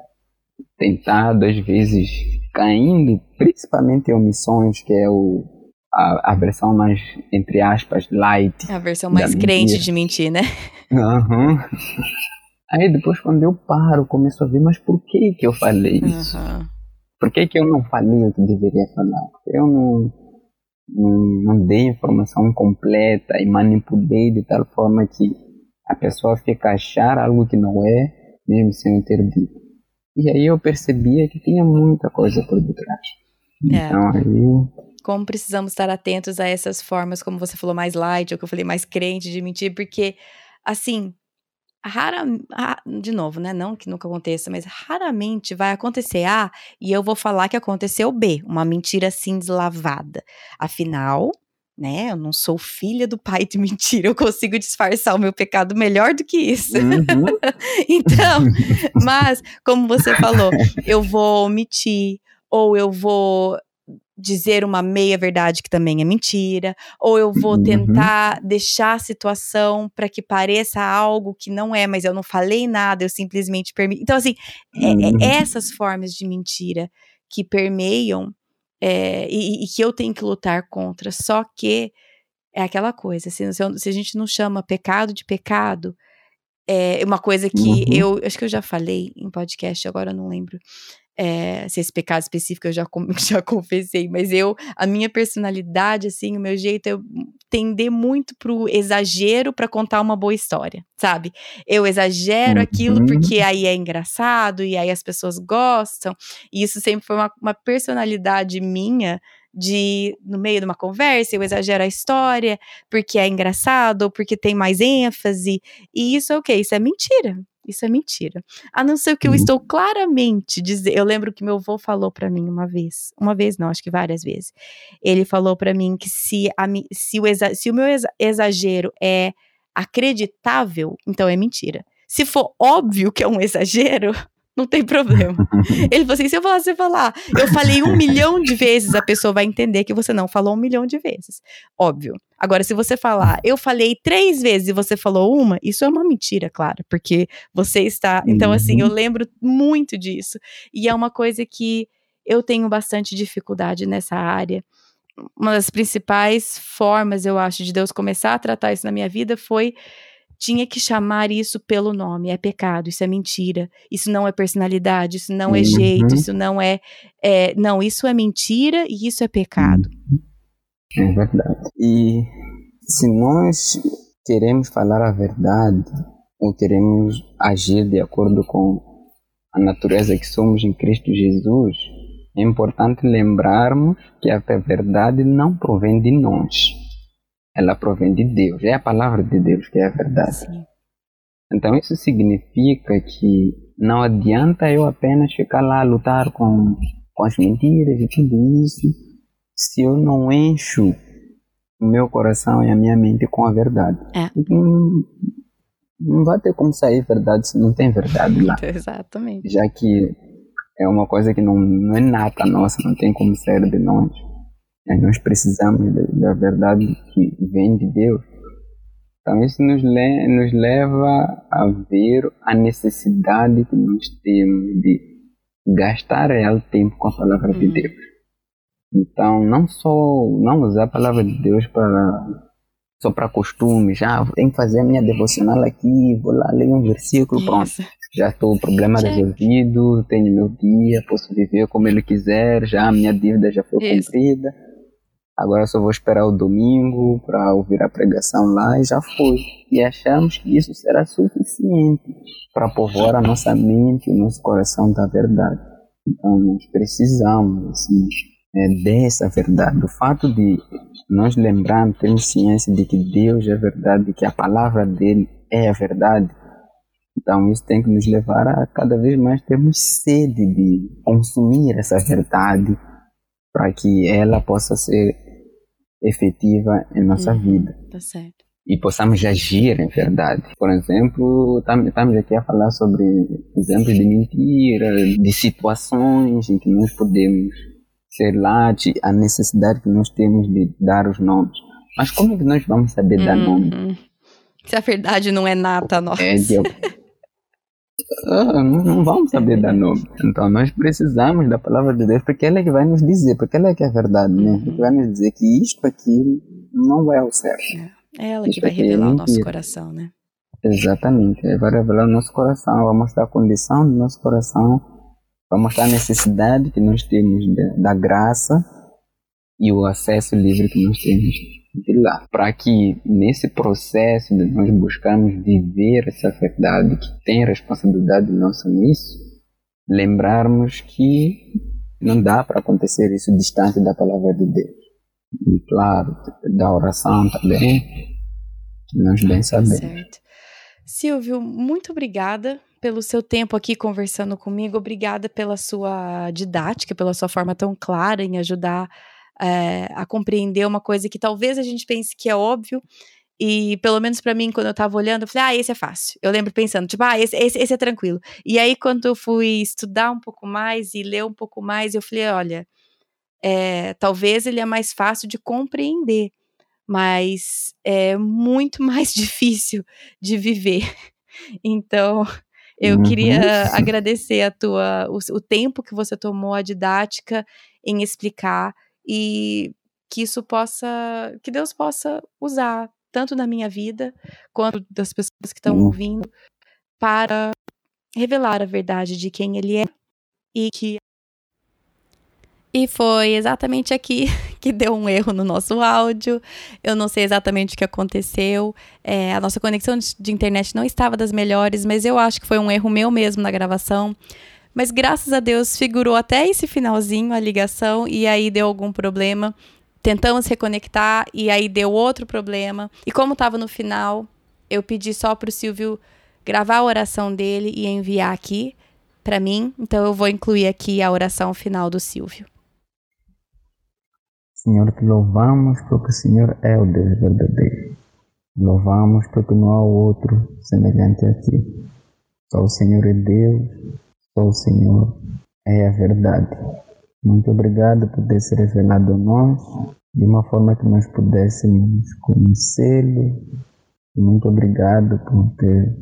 tentado, às vezes caindo, principalmente em omissões, que é o, a, a, versão mais, entre aspas, light. A versão mais crente de mentir, né? Uhum. Aí depois quando eu paro, começo a ver, mas por que que eu falei isso? Uhum. Por que que eu não falei o que deveria falar? Eu não não, não dei informação completa e manipulei de tal forma que a pessoa fica a achar algo que não é, mesmo sem eu ter dito. E aí eu percebia que tinha muita coisa por detrás. É. Então aí. Como precisamos estar atentos a essas formas, como você falou, mais light, ou que eu falei mais crente de mentir, porque, assim, rara, de novo, né? Não que nunca aconteça, mas raramente vai acontecer A e eu vou falar que aconteceu B, uma mentira assim deslavada. Afinal, né? Eu não sou filha do pai de mentira, eu consigo disfarçar o meu pecado melhor do que isso. Uhum. então, mas, como você falou, eu vou omitir, ou eu vou dizer uma meia verdade que também é mentira, ou eu vou uhum. tentar deixar a situação para que pareça algo que não é, mas eu não falei nada, eu simplesmente permito. Então, assim, uhum. é, é uhum. essas formas de mentira que permeiam é, e, e, que eu tenho que lutar contra. Só que é aquela coisa, assim, se, se a gente não chama pecado de pecado, é uma coisa que uhum. eu acho que eu já falei em podcast, agora eu não lembro. É, se esse pecado específico eu já, já confessei, mas eu, a minha personalidade, assim, o meu jeito é tender muito pro exagero para contar uma boa história, sabe? Eu exagero uhum. aquilo porque aí é engraçado e aí as pessoas gostam, e isso sempre foi uma, uma personalidade minha de no meio de uma conversa eu exagero a história porque é engraçado ou porque tem mais ênfase e isso é o que isso é mentira isso é mentira. A não ser que eu uhum. estou claramente dizendo eu lembro que meu avô falou para mim uma vez uma vez não acho que várias vezes. Ele falou para mim que se a, se o se o meu exagero é acreditável então é mentira. Se for óbvio que é um exagero não tem problema. Ele falou assim: se eu falar, você falar, eu falei um milhão de vezes, a pessoa vai entender que você não falou um milhão de vezes. Óbvio. Agora, se você falar, eu falei três vezes e você falou uma, isso é uma mentira, claro, porque você está. Então, assim, eu uhum. lembro muito disso. E é uma coisa que eu tenho bastante dificuldade nessa área. Uma das principais formas, eu acho, de Deus começar a tratar isso na minha vida foi tinha que chamar isso pelo nome. É pecado, isso é mentira, isso não é personalidade, isso não é jeito, uhum. isso não é, é, Não, isso é mentira e isso é pecado. É verdade. E se nós queremos falar a verdade ou queremos agir de acordo com a natureza que somos em Cristo Jesus, é importante lembrarmos que a verdade não provém de nós ela provém de Deus. É a palavra de Deus que é a verdade. Sim. Então isso significa que não adianta eu apenas ficar lá a lutar com, com as mentiras e tudo isso se eu não encho o meu coração e a minha mente com a verdade. É. Não, não vai ter como sair verdade se não tem verdade lá. Exatamente. Já que é uma coisa que não, não é nata nossa, não tem como sair de nós. Nós precisamos da verdade que vem de Deus. Então isso nos, le nos leva a ver a necessidade que nós temos de gastar real tempo com a palavra de uhum. Deus. Então não só não usar a palavra de Deus para só para costumes, já ah, tenho que fazer a minha devocional aqui, vou lá ler um versículo, pronto. Já estou problema resolvido, tenho meu dia, posso viver como ele quiser, já a minha dívida já foi Isso. cumprida agora só vou esperar o domingo para ouvir a pregação lá e já foi. E achamos que isso será suficiente para povoar a nossa mente, o nosso coração da verdade. Então nós precisamos assim, é, dessa verdade. O fato de nós lembrarmos, termos ciência de que Deus é verdade, que a palavra dele é a verdade. Então isso tem que nos levar a cada vez mais termos sede de consumir essa verdade para que ela possa ser efetiva em nossa uhum, vida. Tá certo. E possamos agir em verdade. Por exemplo, estamos aqui a falar sobre exemplos de mentira, de situações em que nós podemos, sei lá, de, a necessidade que nós temos de dar os nomes. Mas como é que nós vamos saber uhum. dar nome? Se a verdade não é nata nossa. É ah, não vamos saber dar nome. Então nós precisamos da palavra de Deus porque ela é que vai nos dizer, porque ela é que é a verdade, né? Uhum. Que vai nos dizer que isto aqui não é o certo. É, é ela isto que vai é revelar é o nosso coração, né? Exatamente, vai revelar o nosso coração, vai mostrar a condição do nosso coração, vai mostrar a necessidade que nós temos da graça e o acesso livre que nós temos de lá, para que nesse processo de nós buscarmos viver essa verdade que tem responsabilidade nossa nisso, lembrarmos que não dá para acontecer isso distante da palavra de Deus. E claro, da oração também, nós bem sabemos. Certo. Silvio, muito obrigada pelo seu tempo aqui conversando comigo. Obrigada pela sua didática, pela sua forma tão clara em ajudar é, a compreender uma coisa que talvez a gente pense que é óbvio. E pelo menos para mim, quando eu tava olhando, eu falei, ah, esse é fácil. Eu lembro pensando, tipo, ah, esse, esse, esse é tranquilo. E aí, quando eu fui estudar um pouco mais e ler um pouco mais, eu falei, olha, é, talvez ele é mais fácil de compreender, mas é muito mais difícil de viver. Então, eu uhum. queria agradecer a tua, o, o tempo que você tomou, a didática em explicar e que isso possa, que Deus possa usar tanto na minha vida quanto das pessoas que estão uhum. ouvindo para revelar a verdade de quem ele é e que e foi exatamente aqui que deu um erro no nosso áudio. Eu não sei exatamente o que aconteceu. É, a nossa conexão de internet não estava das melhores, mas eu acho que foi um erro meu mesmo na gravação. Mas graças a Deus figurou até esse finalzinho a ligação e aí deu algum problema. Tentamos reconectar e aí deu outro problema. E como estava no final, eu pedi só para o Silvio gravar a oração dele e enviar aqui para mim. Então eu vou incluir aqui a oração final do Silvio. Senhor, te louvamos porque o Senhor é o Deus verdadeiro. Louvamos porque não há outro semelhante a ti. Só o Senhor é Deus, só o Senhor é a verdade. Muito obrigado por ter se revelado a nós de uma forma que nós pudéssemos conhecê-lo. Muito obrigado por ter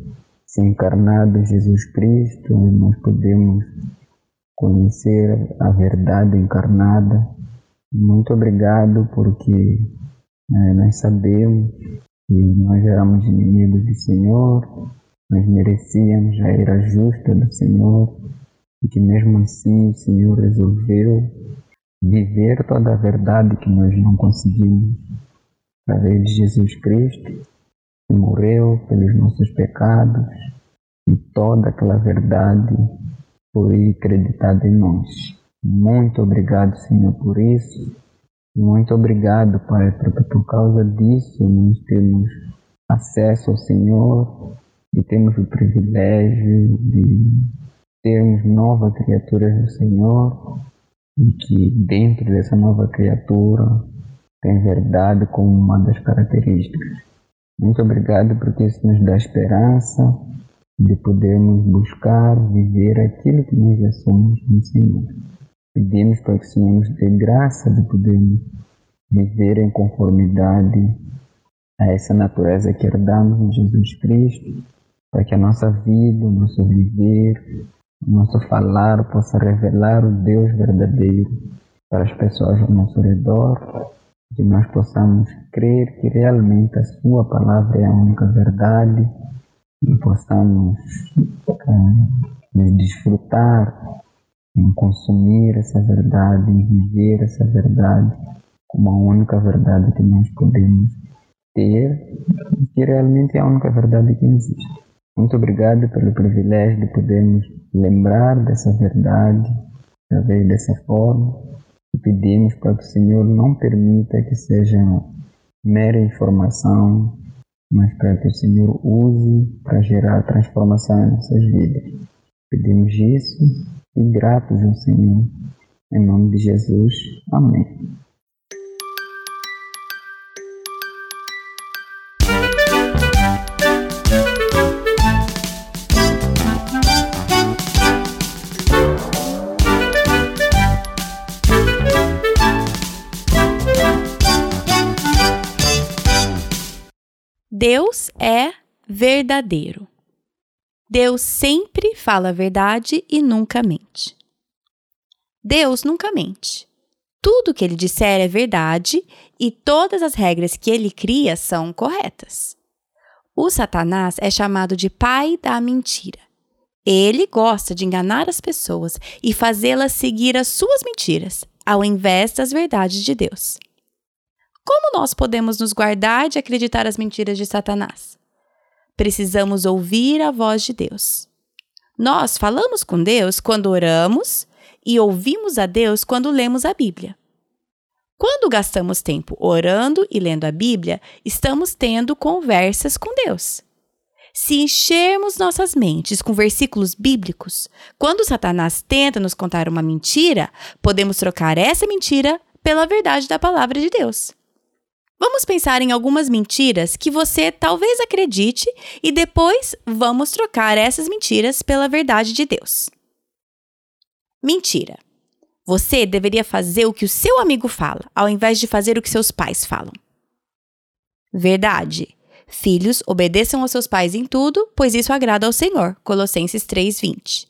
se encarnado Jesus Cristo e nós podemos conhecer a verdade encarnada muito obrigado porque né, nós sabemos que nós éramos inimigos do Senhor, nós merecíamos a ira justa do Senhor e que mesmo assim o Senhor resolveu viver toda a verdade que nós não conseguimos através de Jesus Cristo, que morreu pelos nossos pecados e toda aquela verdade foi acreditada em nós. Muito obrigado, Senhor, por isso. Muito obrigado, Pai, porque por causa disso nós temos acesso ao Senhor e temos o privilégio de sermos novas criaturas do Senhor e que dentro dessa nova criatura tem verdade como uma das características. Muito obrigado porque isso nos dá esperança de podermos buscar viver aquilo que nós já somos no Senhor. Pedimos para que o Senhor nos dê graça de podermos viver em conformidade a essa natureza que herdamos em Jesus Cristo, para que a nossa vida, o nosso viver, o nosso falar possa revelar o Deus verdadeiro para as pessoas ao nosso redor, que nós possamos crer que realmente a Sua palavra é a única verdade e possamos é, desfrutar em consumir essa verdade, em viver essa verdade como a única verdade que nós podemos ter que realmente é a única verdade que existe. Muito obrigado pelo privilégio de podermos lembrar dessa verdade através dessa forma e pedimos para que o Senhor não permita que seja mera informação, mas para que o Senhor use para gerar transformação em nossas vidas. Pedimos isso e gratos ao Senhor. Em nome de Jesus. Amém. Deus é verdadeiro. Deus sempre fala a verdade e nunca mente. Deus nunca mente. Tudo que ele disser é verdade e todas as regras que ele cria são corretas. O Satanás é chamado de pai da mentira. Ele gosta de enganar as pessoas e fazê-las seguir as suas mentiras, ao invés das verdades de Deus. Como nós podemos nos guardar de acreditar as mentiras de Satanás? precisamos ouvir a voz de Deus. Nós falamos com Deus quando oramos e ouvimos a Deus quando lemos a Bíblia. Quando gastamos tempo orando e lendo a Bíblia, estamos tendo conversas com Deus. Se enchermos nossas mentes com versículos bíblicos, quando Satanás tenta nos contar uma mentira, podemos trocar essa mentira pela verdade da palavra de Deus. Vamos pensar em algumas mentiras que você talvez acredite e depois vamos trocar essas mentiras pela verdade de Deus. Mentira. Você deveria fazer o que o seu amigo fala, ao invés de fazer o que seus pais falam. Verdade. Filhos, obedeçam aos seus pais em tudo, pois isso agrada ao Senhor. Colossenses 3:20.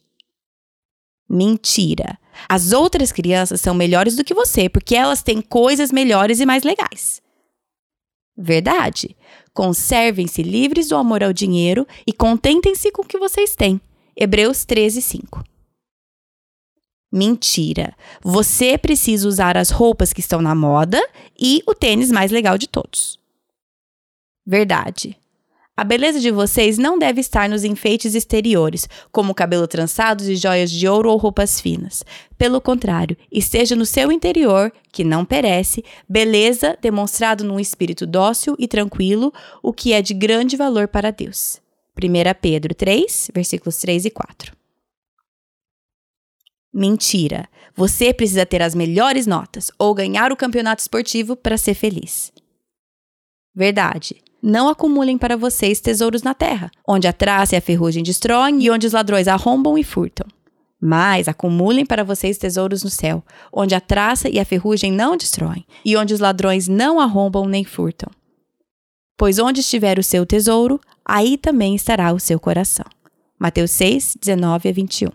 Mentira. As outras crianças são melhores do que você porque elas têm coisas melhores e mais legais. Verdade. Conservem-se livres do amor ao dinheiro e contentem-se com o que vocês têm. Hebreus 13, 5. Mentira. Você precisa usar as roupas que estão na moda e o tênis mais legal de todos. Verdade. A beleza de vocês não deve estar nos enfeites exteriores, como cabelo trançado e joias de ouro ou roupas finas. Pelo contrário, esteja no seu interior, que não perece, beleza demonstrado num espírito dócil e tranquilo, o que é de grande valor para Deus. 1 Pedro 3, versículos 3 e 4. Mentira. Você precisa ter as melhores notas ou ganhar o campeonato esportivo para ser feliz. Verdade. Não acumulem para vocês tesouros na terra, onde a traça e a ferrugem destroem e onde os ladrões arrombam e furtam. Mas acumulem para vocês tesouros no céu, onde a traça e a ferrugem não destroem e onde os ladrões não arrombam nem furtam. Pois onde estiver o seu tesouro, aí também estará o seu coração. Mateus 6, 19 a 21.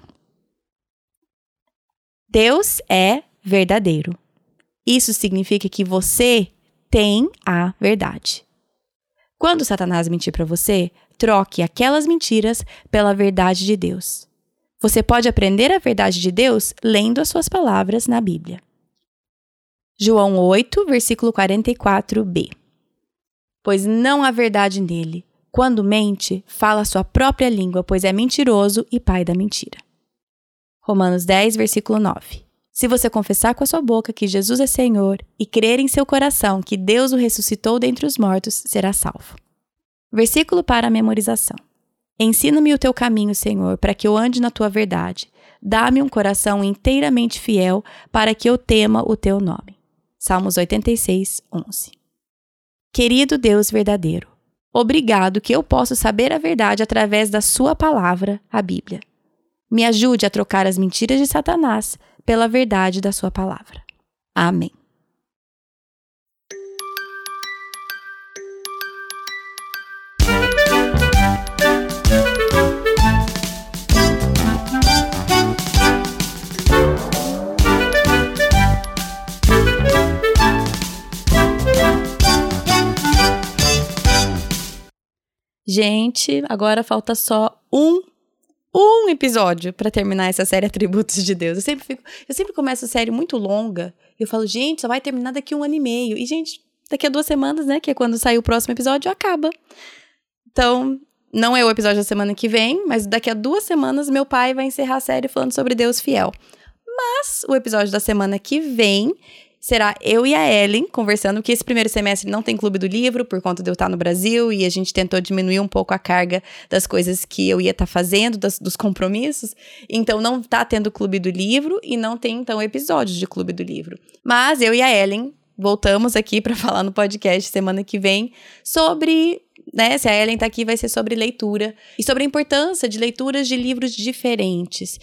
Deus é verdadeiro. Isso significa que você tem a verdade. Quando Satanás mentir para você, troque aquelas mentiras pela verdade de Deus. Você pode aprender a verdade de Deus lendo as suas palavras na Bíblia. João 8, versículo 44b. Pois não há verdade nele. Quando mente, fala a sua própria língua, pois é mentiroso e pai da mentira. Romanos 10, versículo 9. Se você confessar com a sua boca que Jesus é Senhor e crer em seu coração que Deus o ressuscitou dentre os mortos, será salvo. Versículo para a memorização. Ensina-me o teu caminho, Senhor, para que eu ande na tua verdade. Dá-me um coração inteiramente fiel para que eu tema o teu nome. Salmos 86, 11. Querido Deus verdadeiro, obrigado que eu posso saber a verdade através da Sua palavra, a Bíblia. Me ajude a trocar as mentiras de Satanás pela verdade da Sua palavra. Amém. Gente, agora falta só um um episódio para terminar essa série Atributos de Deus. Eu sempre fico, eu sempre começo a série muito longa eu falo, gente, só vai terminar daqui um ano e meio. E gente, daqui a duas semanas, né, que é quando sair o próximo episódio, acaba. Então, não é o episódio da semana que vem, mas daqui a duas semanas meu pai vai encerrar a série falando sobre Deus fiel. Mas o episódio da semana que vem será eu e a Ellen conversando, que esse primeiro semestre não tem clube do livro, por conta de eu estar no Brasil, e a gente tentou diminuir um pouco a carga das coisas que eu ia estar fazendo, das, dos compromissos. Então, não tá tendo clube do livro e não tem, então, episódios de clube do livro. Mas eu e a Ellen voltamos aqui para falar no podcast semana que vem sobre né, se a Ellen tá aqui, vai ser sobre leitura e sobre a importância de leituras de livros diferentes,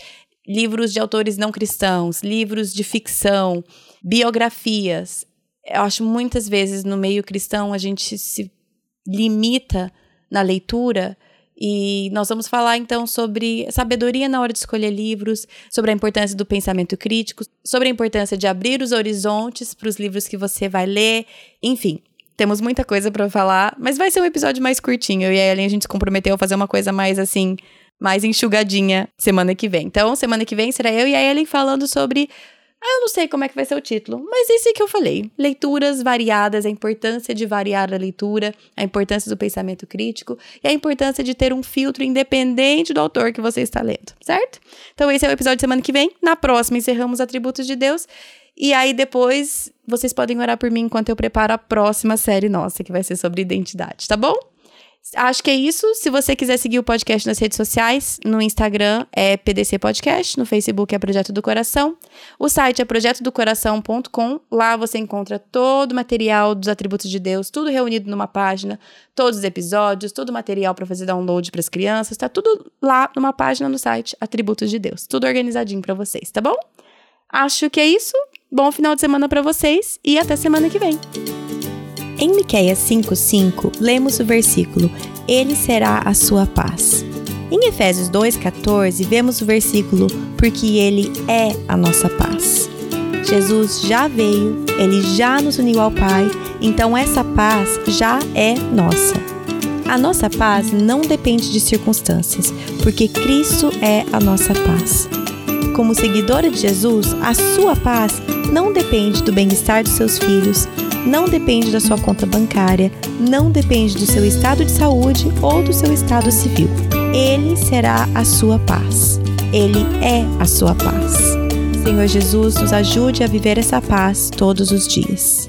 livros de autores não cristãos, livros de ficção, biografias. Eu acho muitas vezes no meio cristão a gente se limita na leitura e nós vamos falar então sobre sabedoria na hora de escolher livros, sobre a importância do pensamento crítico, sobre a importância de abrir os horizontes para os livros que você vai ler, enfim. Temos muita coisa para falar, mas vai ser um episódio mais curtinho. Eu e a Ellen a gente se comprometeu a fazer uma coisa mais assim, mais enxugadinha semana que vem. Então, semana que vem será eu e a Ellen falando sobre eu não sei como é que vai ser o título, mas esse que eu falei. Leituras variadas, a importância de variar a leitura, a importância do pensamento crítico e a importância de ter um filtro independente do autor que você está lendo, certo? Então esse é o episódio de semana que vem. Na próxima encerramos Atributos de Deus. E aí depois vocês podem orar por mim enquanto eu preparo a próxima série nossa, que vai ser sobre identidade, tá bom? Acho que é isso. Se você quiser seguir o podcast nas redes sociais, no Instagram é PDC Podcast, no Facebook é Projeto do Coração. O site é projetodocoração.com. Lá você encontra todo o material dos atributos de Deus, tudo reunido numa página, todos os episódios, todo o material para fazer download para as crianças, tá tudo lá numa página no site Atributos de Deus. Tudo organizadinho para vocês, tá bom? Acho que é isso. Bom final de semana para vocês e até semana que vem. Em Miqueias 5:5, lemos o versículo: Ele será a sua paz. Em Efésios 2:14, vemos o versículo: Porque ele é a nossa paz. Jesus já veio, ele já nos uniu ao Pai, então essa paz já é nossa. A nossa paz não depende de circunstâncias, porque Cristo é a nossa paz. Como seguidora de Jesus, a sua paz não depende do bem-estar dos seus filhos, não depende da sua conta bancária, não depende do seu estado de saúde ou do seu estado civil. Ele será a sua paz. Ele é a sua paz. Senhor Jesus, nos ajude a viver essa paz todos os dias.